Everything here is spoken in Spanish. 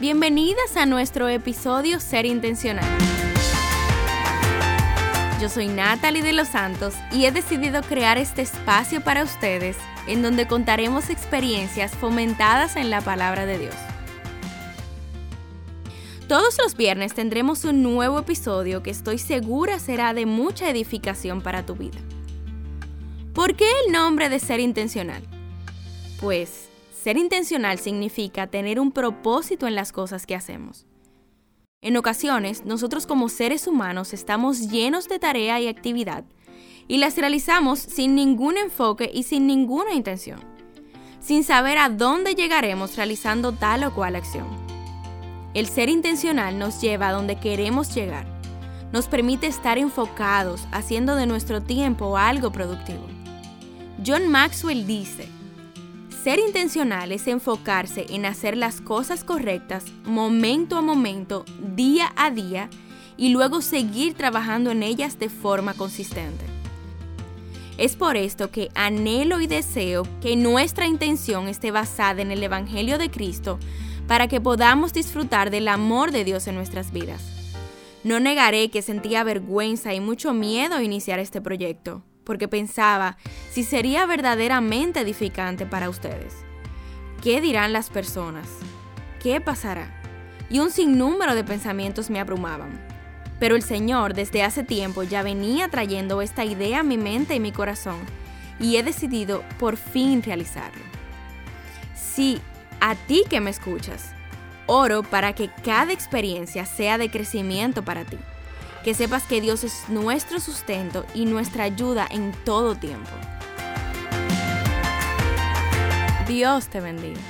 Bienvenidas a nuestro episodio Ser Intencional. Yo soy Natalie de los Santos y he decidido crear este espacio para ustedes en donde contaremos experiencias fomentadas en la palabra de Dios. Todos los viernes tendremos un nuevo episodio que estoy segura será de mucha edificación para tu vida. ¿Por qué el nombre de ser intencional? Pues ser intencional significa tener un propósito en las cosas que hacemos. En ocasiones, nosotros como seres humanos estamos llenos de tarea y actividad y las realizamos sin ningún enfoque y sin ninguna intención, sin saber a dónde llegaremos realizando tal o cual acción. El ser intencional nos lleva a donde queremos llegar, nos permite estar enfocados haciendo de nuestro tiempo algo productivo. John Maxwell dice, ser intencional es enfocarse en hacer las cosas correctas momento a momento, día a día, y luego seguir trabajando en ellas de forma consistente. Es por esto que anhelo y deseo que nuestra intención esté basada en el Evangelio de Cristo para que podamos disfrutar del amor de Dios en nuestras vidas. No negaré que sentía vergüenza y mucho miedo a iniciar este proyecto porque pensaba si sería verdaderamente edificante para ustedes. ¿Qué dirán las personas? ¿Qué pasará? Y un sinnúmero de pensamientos me abrumaban. Pero el Señor desde hace tiempo ya venía trayendo esta idea a mi mente y mi corazón, y he decidido por fin realizarlo. Sí, a ti que me escuchas, oro para que cada experiencia sea de crecimiento para ti que sepas que Dios es nuestro sustento y nuestra ayuda en todo tiempo. Dios te bendiga.